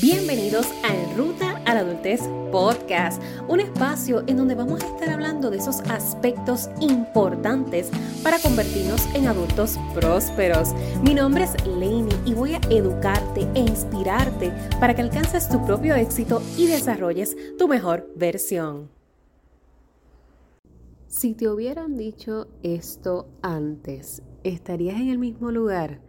Bienvenidos a Ruta a la Adultez Podcast, un espacio en donde vamos a estar hablando de esos aspectos importantes para convertirnos en adultos prósperos. Mi nombre es Lainey y voy a educarte e inspirarte para que alcances tu propio éxito y desarrolles tu mejor versión. Si te hubieran dicho esto antes, ¿estarías en el mismo lugar?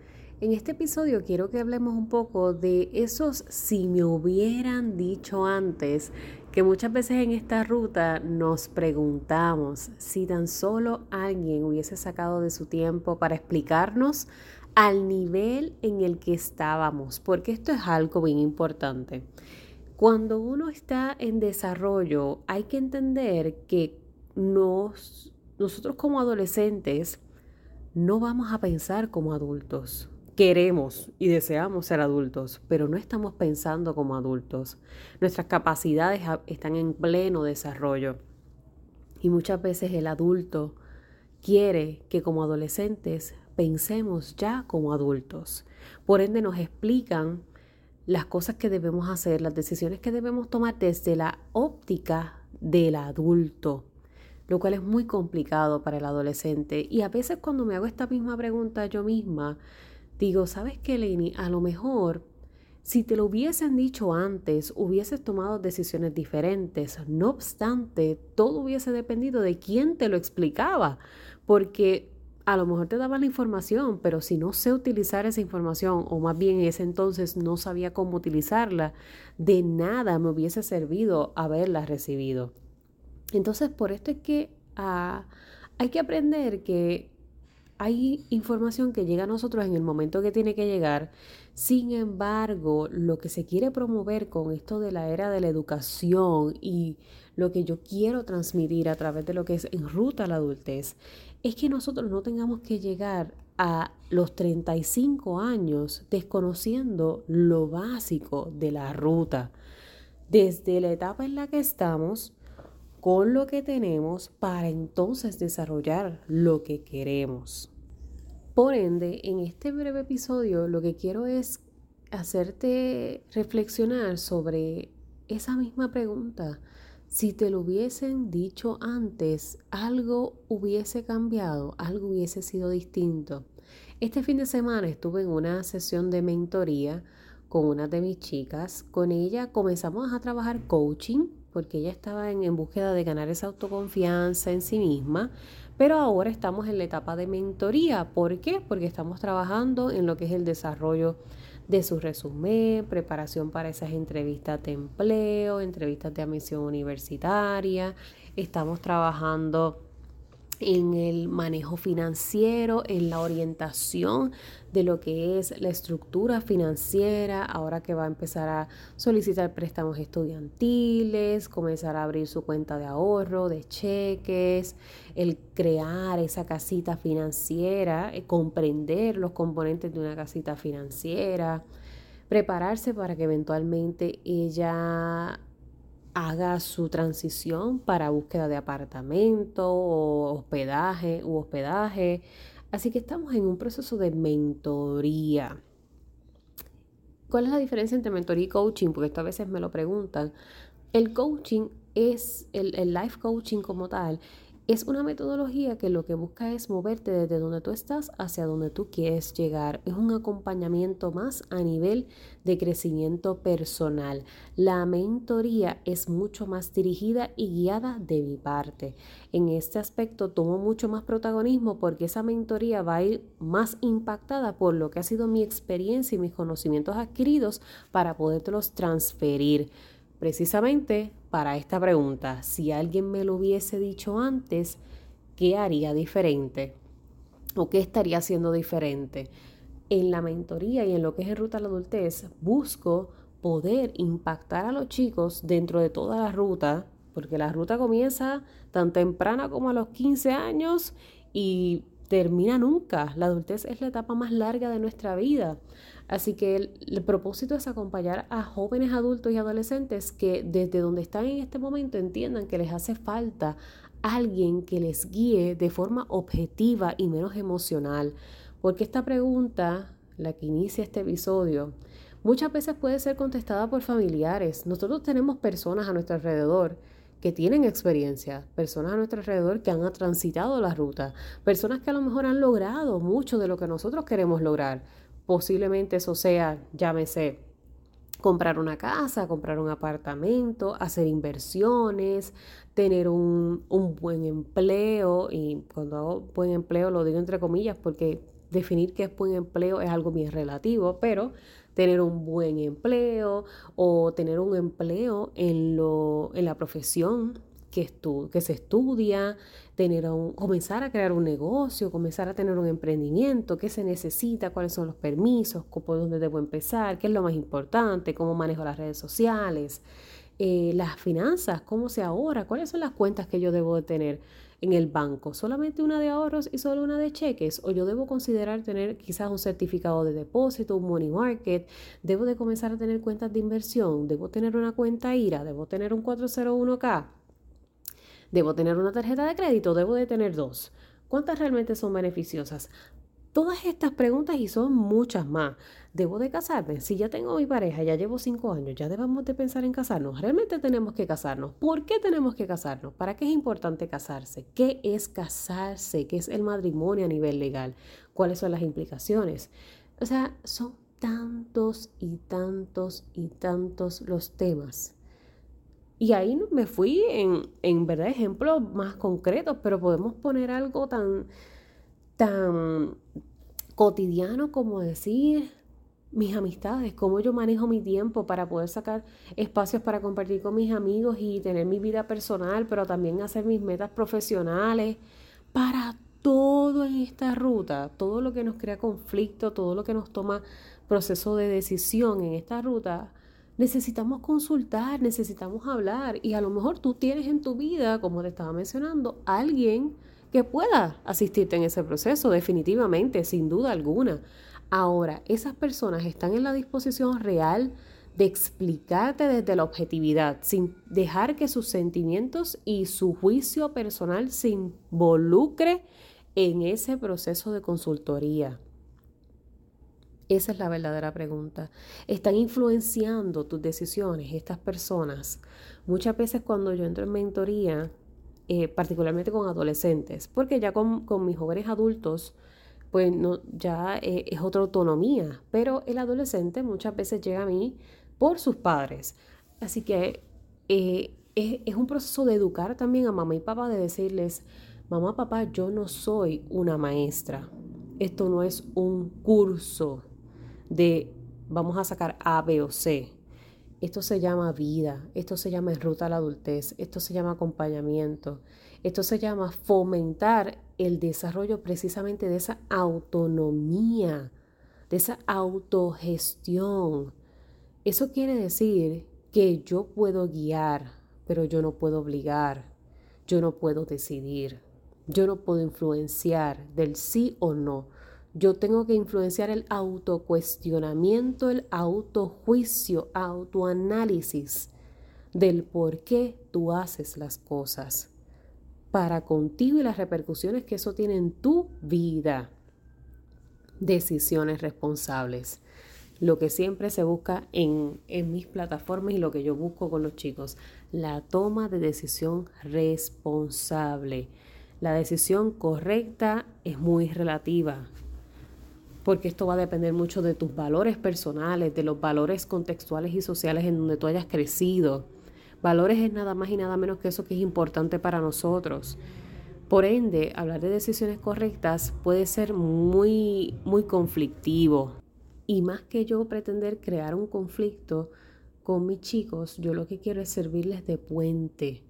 En este episodio quiero que hablemos un poco de esos si me hubieran dicho antes, que muchas veces en esta ruta nos preguntamos si tan solo alguien hubiese sacado de su tiempo para explicarnos al nivel en el que estábamos, porque esto es algo bien importante. Cuando uno está en desarrollo, hay que entender que nos, nosotros como adolescentes no vamos a pensar como adultos queremos y deseamos ser adultos, pero no estamos pensando como adultos. Nuestras capacidades están en pleno desarrollo. Y muchas veces el adulto quiere que como adolescentes pensemos ya como adultos. Por ende nos explican las cosas que debemos hacer, las decisiones que debemos tomar desde la óptica del adulto, lo cual es muy complicado para el adolescente. Y a veces cuando me hago esta misma pregunta yo misma, digo, ¿sabes qué, Lenny? A lo mejor, si te lo hubiesen dicho antes, hubieses tomado decisiones diferentes. No obstante, todo hubiese dependido de quién te lo explicaba, porque a lo mejor te daban la información, pero si no sé utilizar esa información, o más bien en ese entonces no sabía cómo utilizarla, de nada me hubiese servido haberla recibido. Entonces, por esto es que ah, hay que aprender que hay información que llega a nosotros en el momento que tiene que llegar. Sin embargo, lo que se quiere promover con esto de la era de la educación y lo que yo quiero transmitir a través de lo que es en ruta a la adultez, es que nosotros no tengamos que llegar a los 35 años desconociendo lo básico de la ruta. Desde la etapa en la que estamos, con lo que tenemos para entonces desarrollar lo que queremos. Por ende, en este breve episodio lo que quiero es hacerte reflexionar sobre esa misma pregunta. Si te lo hubiesen dicho antes, algo hubiese cambiado, algo hubiese sido distinto. Este fin de semana estuve en una sesión de mentoría con una de mis chicas. Con ella comenzamos a trabajar coaching porque ella estaba en, búsqueda de ganar esa autoconfianza en sí misma, pero ahora estamos en la etapa de mentoría. ¿Por qué? Porque estamos trabajando en lo que es el desarrollo de su resumen, preparación para esas entrevistas de empleo, entrevistas de admisión universitaria. Estamos trabajando en el manejo financiero, en la orientación de lo que es la estructura financiera, ahora que va a empezar a solicitar préstamos estudiantiles, comenzar a abrir su cuenta de ahorro, de cheques, el crear esa casita financiera, eh, comprender los componentes de una casita financiera, prepararse para que eventualmente ella haga su transición para búsqueda de apartamento o hospedaje u hospedaje. Así que estamos en un proceso de mentoría. ¿Cuál es la diferencia entre mentoría y coaching? Porque esto a veces me lo preguntan. El coaching es el, el life coaching como tal, es una metodología que lo que busca es moverte desde donde tú estás hacia donde tú quieres llegar. Es un acompañamiento más a nivel de crecimiento personal. La mentoría es mucho más dirigida y guiada de mi parte. En este aspecto tomo mucho más protagonismo porque esa mentoría va a ir más impactada por lo que ha sido mi experiencia y mis conocimientos adquiridos para podértelos transferir precisamente para esta pregunta. Si alguien me lo hubiese dicho antes, ¿qué haría diferente? ¿O qué estaría haciendo diferente? En la mentoría y en lo que es en Ruta a la Adultez, busco poder impactar a los chicos dentro de toda la ruta, porque la ruta comienza tan temprana como a los 15 años y termina nunca. La adultez es la etapa más larga de nuestra vida. Así que el, propósito es acompañar a jóvenes adultos y adolescentes que desde donde están en este momento entiendan que les hace falta alguien que les guíe de forma objetiva y menos emocional. Porque esta pregunta, la que inicia este episodio, Muchas veces puede ser contestada por familiares. Nosotros tenemos personas a nuestro alrededor que tienen experiencia, personas a nuestro alrededor que han transitado la ruta, personas que a lo mejor han logrado mucho de lo que nosotros queremos lograr. Posiblemente eso sea, llámese, comprar una casa, comprar un apartamento, hacer inversiones, tener un, un, buen empleo. Y cuando hago buen empleo lo digo entre comillas porque definir qué es buen empleo es algo bien relativo, pero tener un buen empleo o tener un empleo en, lo, en la profesión que, que se estudia, tener un, comenzar a crear un negocio, comenzar a tener un emprendimiento, qué se necesita, cuáles son los permisos, por dónde debo empezar, qué es lo más importante, cómo manejo las redes sociales, eh, las finanzas, cómo se ahorra, cuáles son las cuentas que yo debo de tener en el banco, solamente una de ahorros y solo una de cheques, o yo debo considerar tener quizás un certificado de depósito, un money market, debo de comenzar a tener cuentas de inversión, debo tener una cuenta IRA, debo tener un 401k, debo tener una tarjeta de crédito, debo de tener dos. ¿Cuántas realmente son beneficiosas? Todas estas preguntas y son muchas más. ¿Debo de casarme? Si ya tengo mi pareja, ya llevo cinco años, ya debemos de pensar en casarnos. Realmente tenemos que casarnos. ¿Por qué tenemos que casarnos? ¿Para qué es importante casarse? ¿Qué es casarse? ¿Qué es el matrimonio a nivel legal? ¿Cuáles son las implicaciones? O sea, son tantos y tantos y tantos los temas. Y ahí me fui en, en verdad ejemplos más concretos, pero podemos poner algo tan tan cotidiano como decir mis amistades, cómo yo manejo mi tiempo para poder sacar espacios para compartir con mis amigos y tener mi vida personal, pero también hacer mis metas profesionales, para todo en esta ruta, todo lo que nos crea conflicto, todo lo que nos toma proceso de decisión en esta ruta, necesitamos consultar, necesitamos hablar. Y a lo mejor tú tienes en tu vida, como te estaba mencionando, alguien que pueda asistirte en ese proceso, definitivamente, sin duda alguna. Ahora, esas personas están en la disposición real de explicarte desde la objetividad, sin dejar que sus sentimientos y su juicio personal se involucre en ese proceso de consultoría. Esa es la verdadera pregunta. ¿Están influenciando tus decisiones estas personas? Muchas veces cuando yo entro en mentoría, eh, particularmente con adolescentes, porque ya con, mis jóvenes adultos, pues no, ya eh, es otra autonomía, pero el adolescente muchas veces llega a mí por sus padres. Así que eh, es, es, un proceso de educar también a mamá y papá, de decirles, mamá, papá, yo no soy una maestra, esto no es un curso de vamos a sacar A, B o C. Esto se llama vida, esto se llama ruta a la adultez, esto se llama acompañamiento, esto se llama fomentar el desarrollo precisamente de esa autonomía, de esa autogestión. Eso quiere decir que yo puedo guiar, pero yo no puedo obligar, yo no puedo decidir, yo no puedo influenciar del sí o no. Yo tengo que influenciar el autocuestionamiento, el autojuicio, autoanálisis del por qué tú haces las cosas para contigo y las repercusiones que eso tiene en tu vida. Decisiones responsables. Lo que siempre se busca en, en mis plataformas y lo que yo busco con los chicos. La toma de decisión responsable. La decisión correcta es muy relativa porque esto va a depender mucho de tus valores personales, de los valores contextuales y sociales en donde tú hayas crecido. Valores es nada más y nada menos que eso que es importante para nosotros. Por ende, hablar de decisiones correctas puede ser muy, muy conflictivo. Y más que yo pretender crear un conflicto con mis chicos, yo lo que quiero es servirles de puente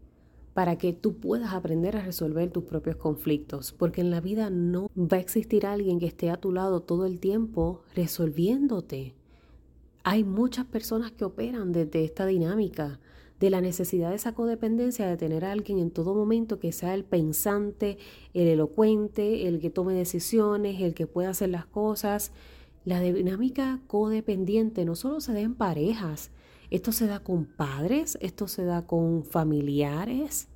para que tú puedas aprender a resolver tus propios conflictos, porque en la vida no va a existir alguien que esté a tu lado todo el tiempo resolviéndote. Hay muchas personas que operan desde esta dinámica de la necesidad de esa codependencia de tener a alguien en todo momento que sea el pensante, el elocuente, el que tome decisiones, el que pueda hacer las cosas. La dinámica codependiente no solo se da en parejas, esto se da con padres, esto se da con familiares,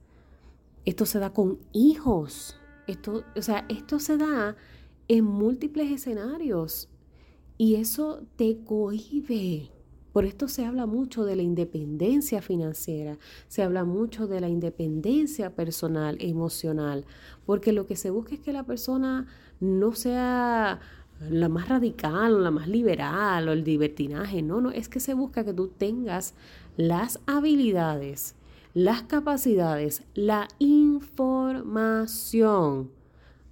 esto se da con hijos. Esto, o sea, esto se da en múltiples escenarios y eso te cohibe. Por esto se habla mucho de la independencia financiera, se habla mucho de la independencia personal, emocional, porque lo que se busca es que la persona no sea la más radical la más liberal o el libertinaje, no, no, es que se busca que tú tengas las habilidades, las capacidades, la información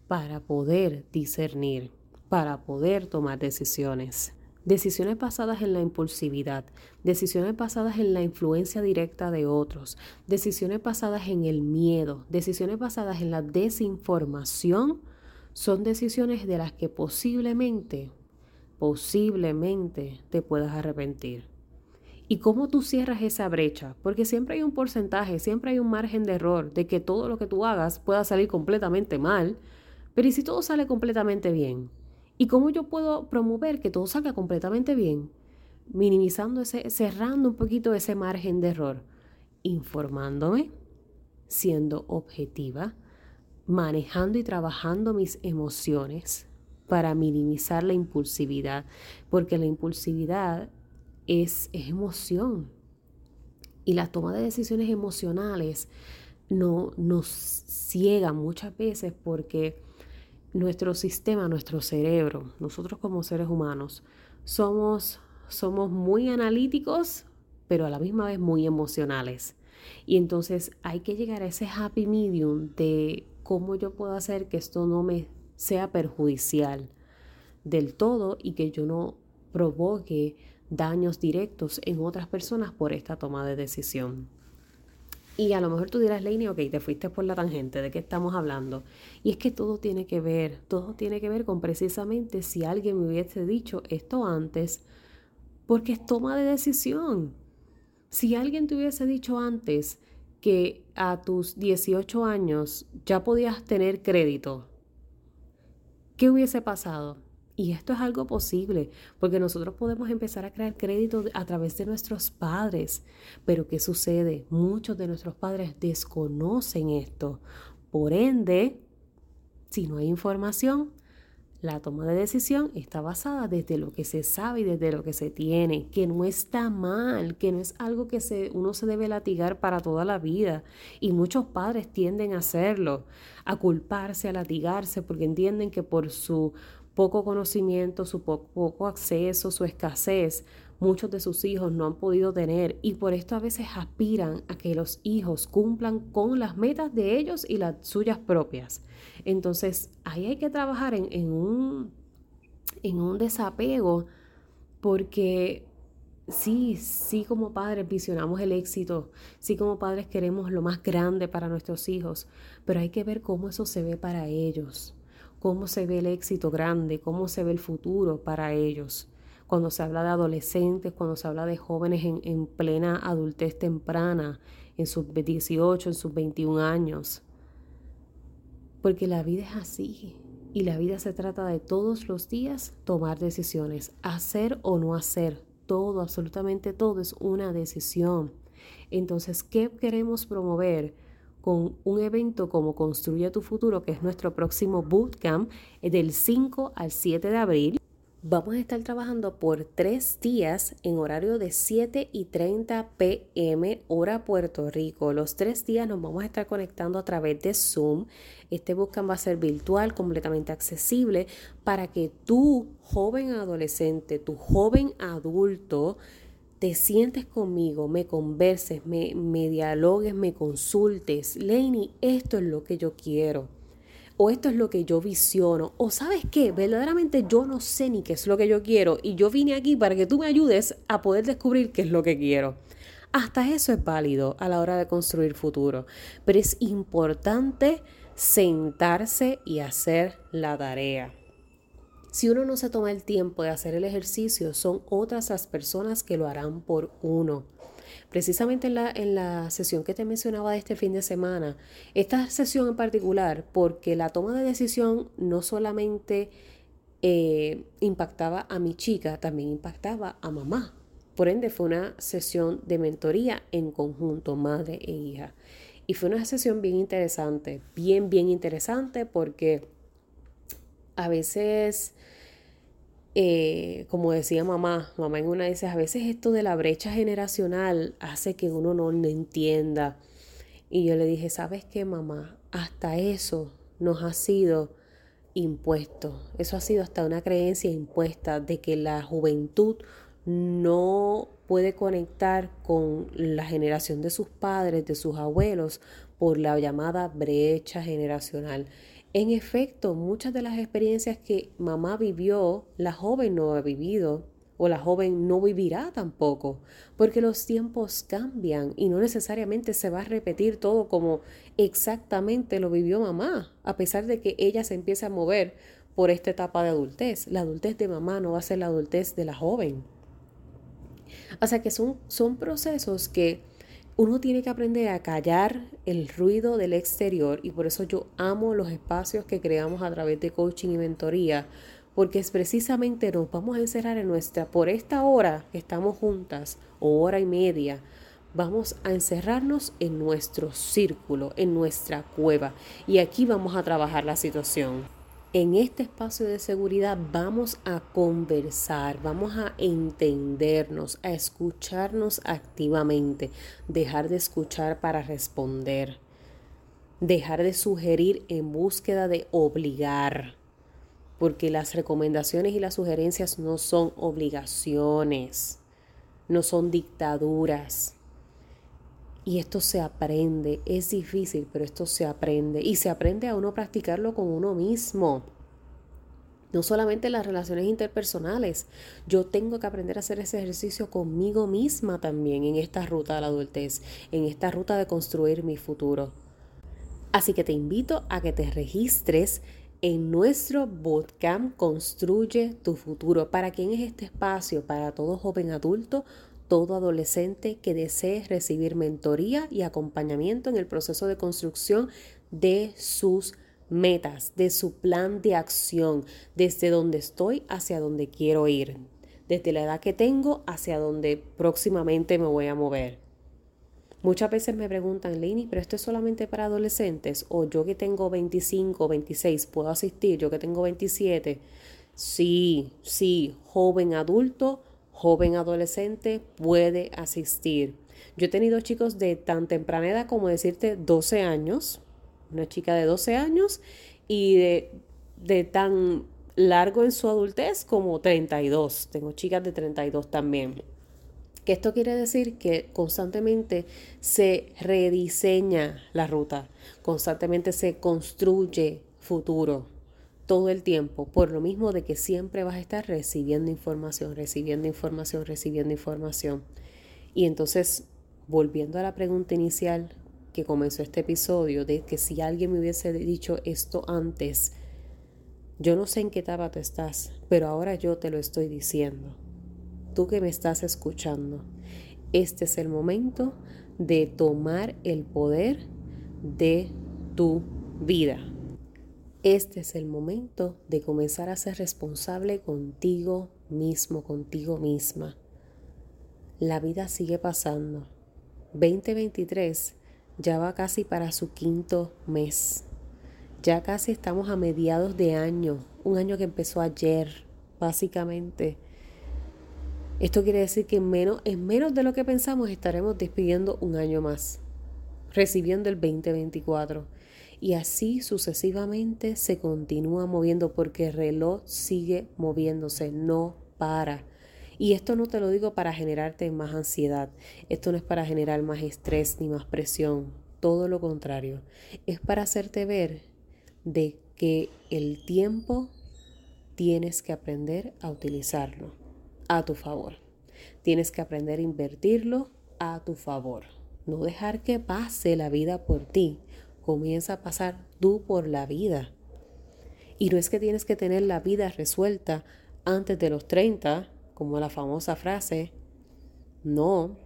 para poder discernir, para poder tomar decisiones. Decisiones basadas en la impulsividad, decisiones basadas en la influencia directa de otros, decisiones basadas en el miedo, decisiones basadas en la desinformación, son decisiones de las que posiblemente, posiblemente te puedas arrepentir. ¿Y cómo tú cierras esa brecha? Porque siempre hay un porcentaje, siempre hay un margen de error de que todo lo que tú hagas pueda salir completamente mal, pero ¿y si todo sale completamente bien? ¿Y cómo yo puedo promover que todo salga completamente bien? Minimizando ese, cerrando un poquito ese margen de error, informándome, siendo objetiva, manejando y trabajando mis emociones para minimizar la impulsividad, porque la impulsividad es, emoción. Y la toma de decisiones emocionales no, nos ciega muchas veces porque nuestro sistema, nuestro cerebro, nosotros como seres humanos, somos, somos muy analíticos, pero a la misma vez muy emocionales. Y entonces hay que llegar a ese happy medium de cómo yo puedo hacer que esto no me sea perjudicial del todo y que yo no provoque daños directos en otras personas por esta toma de decisión. Y a lo mejor tú dirás, Leini, ok, te fuiste por la tangente, ¿de qué estamos hablando? Y es que todo tiene que ver, todo tiene que ver con precisamente si alguien me hubiese dicho esto antes, porque es toma de decisión. Si alguien te hubiese dicho antes que a tus 18 años ya podías tener crédito, ¿qué hubiese pasado? Y esto es algo posible, porque nosotros podemos empezar a crear crédito a través de nuestros padres. Pero ¿qué sucede? Muchos de nuestros padres desconocen esto. Por ende, si no hay información, la toma de decisión está basada desde lo que se sabe y desde lo que se tiene, que no está mal, que no es algo que se, uno se debe latigar para toda la vida. Y muchos padres tienden a hacerlo, a culparse, a latigarse, porque entienden que por su poco conocimiento, su poco acceso, su escasez, muchos de sus hijos no han podido tener y por esto a veces aspiran a que los hijos cumplan con las metas de ellos y las suyas propias. Entonces ahí hay que trabajar en, un, en un desapego porque sí, sí como padres visionamos el éxito, sí como padres queremos lo más grande para nuestros hijos, pero hay que ver cómo eso se ve para ellos cómo se ve el éxito grande, cómo se ve el futuro para ellos. Cuando se habla de adolescentes, cuando se habla de jóvenes en, plena adultez temprana, en sus 18, en sus 21 años. Porque la vida es así. Y la vida se trata de todos los días tomar decisiones, hacer o no hacer. Todo, absolutamente todo es una decisión. Entonces, ¿qué queremos promover? con un evento como Construye tu futuro, que es nuestro próximo bootcamp eh, del 5 al 7 de abril. Vamos a estar trabajando por tres días en horario de 7 y 30 pm hora Puerto Rico. Los tres días nos vamos a estar conectando a través de Zoom. Este bootcamp va a ser virtual, completamente accesible para que tu joven adolescente, tu joven adulto, te sientes conmigo, me converses, me, me dialogues, me consultes. Laney, esto es lo que yo quiero. O esto es lo que yo visiono. O sabes qué, verdaderamente yo no sé ni qué es lo que yo quiero. Y yo vine aquí para que tú me ayudes a poder descubrir qué es lo que quiero. Hasta eso es válido a la hora de construir futuro. Pero es importante sentarse y hacer la tarea. Si uno no se toma el tiempo de hacer el ejercicio, son otras las personas que lo harán por uno. Precisamente en la, en la sesión que te mencionaba de este fin de semana, esta sesión en particular, porque la toma de decisión no solamente eh, impactaba a mi chica, también impactaba a mamá. Por ende, fue una sesión de mentoría en conjunto, madre e hija. Y fue una sesión bien interesante, bien, bien interesante porque a veces eh, como decía mamá, mamá en una dice, a veces esto de la brecha generacional hace que uno no, no entienda. Y yo le dije, ¿sabes qué, mamá? Hasta eso nos ha sido impuesto. Eso ha sido hasta una creencia impuesta de que la juventud no puede conectar con la generación de sus padres, de sus abuelos, por la llamada brecha generacional. En efecto, muchas de las experiencias que mamá vivió, la joven no ha vivido o la joven no vivirá tampoco, porque los tiempos cambian y no necesariamente se va a repetir todo como exactamente lo vivió mamá, a pesar de que ella se empiece a mover por esta etapa de adultez. La adultez de mamá no va a ser la adultez de la joven. O sea que son, son procesos que uno tiene que aprender a callar el ruido del exterior y por eso yo amo los espacios que creamos a través de coaching y mentoría, porque es precisamente nos vamos a encerrar en nuestra, por esta hora que estamos juntas, o hora y media, vamos a encerrarnos en nuestro círculo, en nuestra cueva, y aquí vamos a trabajar la situación. En este espacio de seguridad vamos a conversar, vamos a entendernos, a escucharnos activamente, dejar de escuchar para responder, dejar de sugerir en búsqueda de obligar porque las recomendaciones y las sugerencias no son obligaciones, no son dictaduras. Y esto se aprende, es difícil, pero esto se aprende. Y se aprende a uno practicarlo con uno mismo. No solamente en las relaciones interpersonales. Yo tengo que aprender a hacer ese ejercicio conmigo misma también en esta ruta de la adultez, en esta ruta de construir mi futuro. Así que te invito a que te registres en nuestro bootcamp Construye tu futuro. ¿Para quién es este espacio? Para todo joven adulto, todo adolescente que desee recibir mentoría y acompañamiento en el proceso de construcción de sus metas, de su plan de acción, desde donde estoy hacia donde quiero ir, desde la edad que tengo hacia donde próximamente me voy a mover. Muchas veces me preguntan, Lini, pero esto es solamente para adolescentes o yo que tengo 25, 26, ¿puedo asistir? Yo que tengo 27. Sí, sí, joven adulto, joven adolescente puede asistir. Yo he tenido chicos de tan temprana edad como decirte 12 años, una chica de 12 años y de, de tan largo en su adultez como 32. Tengo chicas de 32 también que esto quiere decir que constantemente se rediseña la ruta, constantemente se construye futuro todo el tiempo, por lo mismo de que siempre vas a estar recibiendo información, recibiendo información, recibiendo información. Y entonces, volviendo a la pregunta inicial que comenzó este episodio, de que si alguien me hubiese dicho esto antes, yo no sé en qué etapa tú estás, pero ahora yo te lo estoy diciendo tú que me estás escuchando, este es el momento de tomar el poder de tu vida. Este es el momento de comenzar a ser responsable contigo mismo, contigo misma. La vida sigue pasando. 2023 ya va casi para su quinto mes. Ya casi estamos a mediados de año, un año que empezó ayer, básicamente. Esto quiere decir que en menos, en menos de lo que pensamos estaremos despidiendo un año más, recibiendo el 2024. Y así sucesivamente se continúa moviendo porque el reloj sigue moviéndose, no para. Y esto no te lo digo para generarte más ansiedad, esto no es para generar más estrés ni más presión, todo lo contrario, es para hacerte ver de que el tiempo tienes que aprender a utilizarlo a tu favor. Tienes que aprender a invertirlo a tu favor. No dejar que pase la vida por ti. Comienza a pasar tú por la vida. Y no es que tienes que tener la vida resuelta antes de los 30, como la famosa frase. No.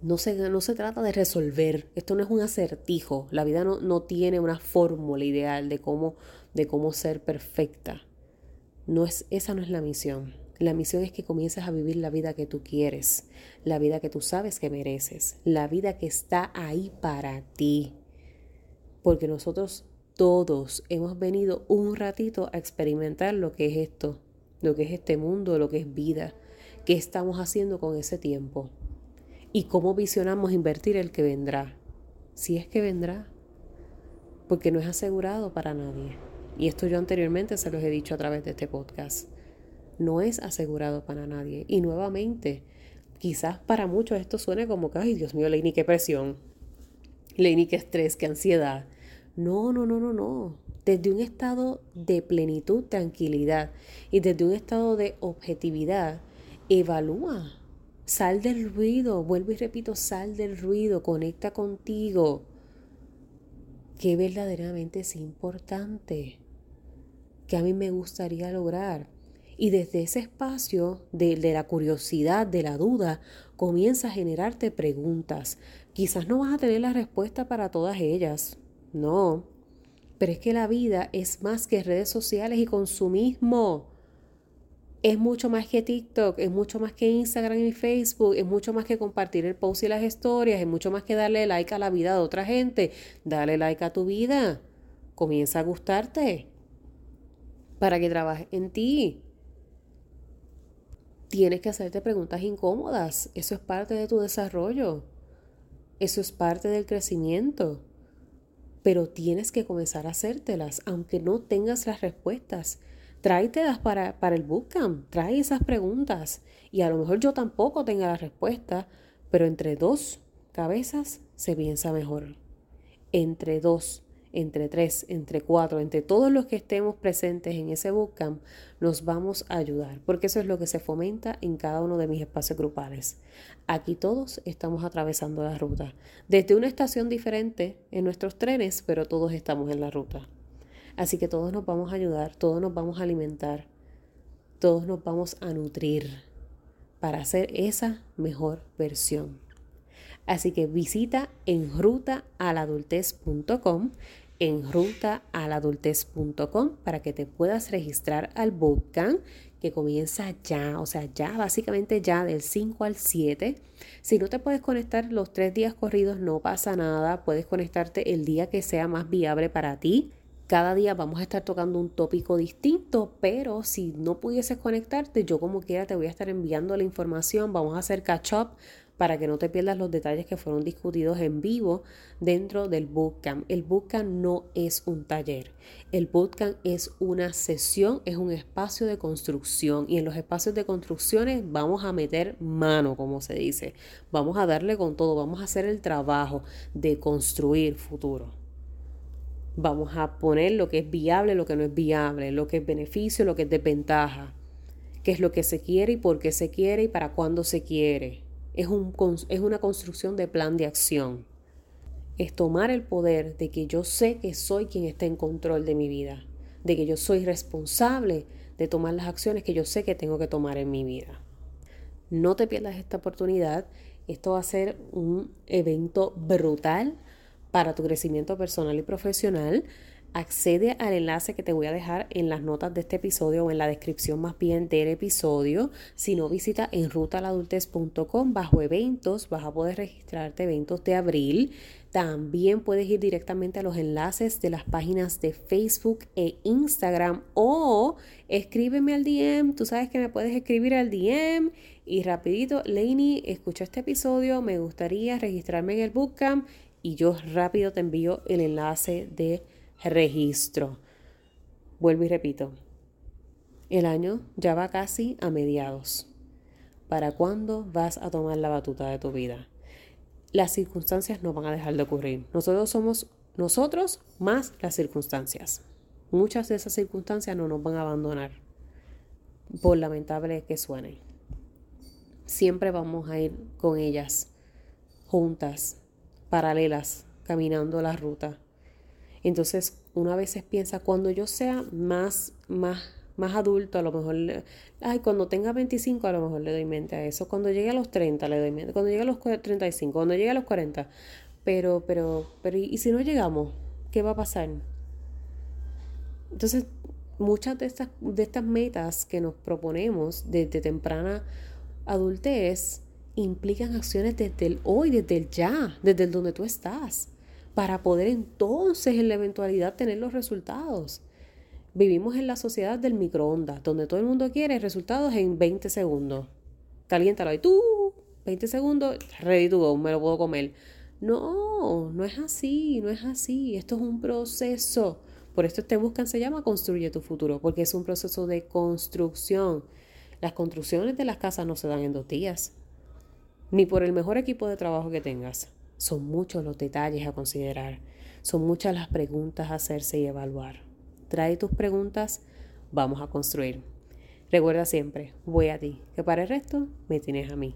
No se, no se trata de resolver. Esto no es un acertijo. La vida no, no tiene una fórmula ideal de cómo, de cómo ser perfecta. No es, esa no es la misión. La misión es que comiences a vivir la vida que tú quieres, la vida que tú sabes que mereces, la vida que está ahí para ti. Porque nosotros todos hemos venido un ratito a experimentar lo que es esto lo que es este mundo, lo que es vida, qué estamos haciendo con ese tiempo y cómo visionamos invertir el que vendrá, si es que vendrá, porque no es asegurado para nadie. Y esto yo anteriormente se los he dicho a través de este podcast. No es asegurado para nadie. Y nuevamente, quizás para muchos esto suene como que, ay Dios mío, Leini, qué presión. Leini, qué estrés, qué ansiedad. No, no, no, no, no. Desde un estado de plenitud, tranquilidad y desde un estado de objetividad, evalúa. Sal del ruido, vuelvo y repito, sal del ruido, conecta contigo. ¿Qué verdaderamente es importante? ¿Qué a mí me gustaría lograr? Y desde ese espacio de, de, la curiosidad, de la duda, comienza a generarte preguntas. Quizás no vas a tener la respuesta para todas ellas, no. Pero es que la vida es más que redes sociales y consumismo. Es mucho más que TikTok, es mucho más que Instagram y Facebook, es mucho más que compartir el post y las historias, es mucho más que darle like a la vida de otra gente. Dale like a tu vida. Comienza a gustarte para que trabajes en ti. Tienes que hacerte preguntas incómodas. Eso es parte de tu desarrollo. Eso es parte del crecimiento pero tienes que comenzar a hacértelas, aunque no tengas las respuestas. Tráetelas para, para el bootcamp, trae esas preguntas. Y a lo mejor yo tampoco tenga la respuesta, pero entre dos cabezas se piensa mejor. Entre dos entre tres, entre cuatro, entre todos los que estemos presentes en ese bootcamp, nos vamos a ayudar, porque eso es lo que se fomenta en cada uno de mis espacios grupales. Aquí todos estamos atravesando la ruta, desde una estación diferente en nuestros trenes, pero todos estamos en la ruta. Así que todos nos vamos a ayudar, todos nos vamos a alimentar, todos nos vamos a nutrir para hacer esa mejor versión. Así que visita en rutaaladultez.com en rutaaladultez.com para que te puedas registrar al bootcamp que comienza ya, o sea, ya básicamente ya del 5 al 7. Si no te puedes conectar los tres días corridos, no pasa nada, puedes conectarte el día que sea más viable para ti. Cada día vamos a estar tocando un tópico distinto, pero si no pudieses conectarte, yo como quiera te voy a estar enviando la información, vamos a hacer catch up para que no te pierdas los detalles que fueron discutidos en vivo dentro del bootcamp. El bootcamp no es un taller. El bootcamp es una sesión, es un espacio de construcción y en los espacios de construcciones vamos a meter mano, como se dice. Vamos a darle con todo, vamos a hacer el trabajo de construir futuro. Vamos a poner lo que es viable, lo que no es viable, lo que es beneficio, lo que es desventaja, qué es lo que se quiere y por qué se quiere y para cuándo se quiere es, un, es una construcción de plan de acción. Es tomar el poder de que yo sé que soy quien está en control de mi vida, de que yo soy responsable de tomar las acciones que yo sé que tengo que tomar en mi vida. No te pierdas esta oportunidad. Esto va a ser un evento brutal para tu crecimiento personal y profesional accede al enlace que te voy a dejar en las notas de este episodio o en la descripción más bien del episodio. Si no, visita en rutaladultez.com bajo eventos, vas a poder registrarte eventos de abril. También puedes ir directamente a los enlaces de las páginas de Facebook e Instagram o escríbeme al DM. Tú sabes que me puedes escribir al DM y rapidito, Lainey, escucha este episodio, me gustaría registrarme en el bootcamp y yo rápido te envío el enlace de registro. Vuelvo y repito, el año ya va casi a mediados. ¿Para cuándo vas a tomar la batuta de tu vida? Las circunstancias no van a dejar de ocurrir. Nosotros somos nosotros más las circunstancias. Muchas de esas circunstancias no nos van a abandonar, por lamentable que suene. Siempre vamos a ir con ellas, juntas, paralelas, caminando la ruta entonces, una vez piensa, cuando yo sea más, más, más adulto, a lo mejor, ay, cuando tenga 25, a lo mejor le doy mente a eso. Cuando llegue a los 30, le doy mente. Cuando llegue a los 35, cuando llegue a los 40. Pero, pero, pero, ¿y si no llegamos? ¿Qué va a pasar? Entonces, muchas de estas, de estas metas que nos proponemos desde temprana adultez implican acciones desde el hoy, desde el ya, desde el donde tú estás para poder entonces en la eventualidad tener los resultados. Vivimos en la sociedad del microondas, donde todo el mundo quiere resultados en 20 segundos. Caliéntalo y tú, 20 segundos, ready to go, me lo puedo comer. No, no es así, no es así. Esto es un proceso. Por esto este Buscan se llama Construye tu futuro, porque es un proceso de construcción. Las construcciones de las casas no se dan en dos días, ni por el mejor equipo de trabajo que tengas. Son muchos los detalles a considerar, son muchas las preguntas a hacerse y evaluar. Trae tus preguntas, vamos a construir. Recuerda siempre, voy a ti, que para el resto me tienes a mí.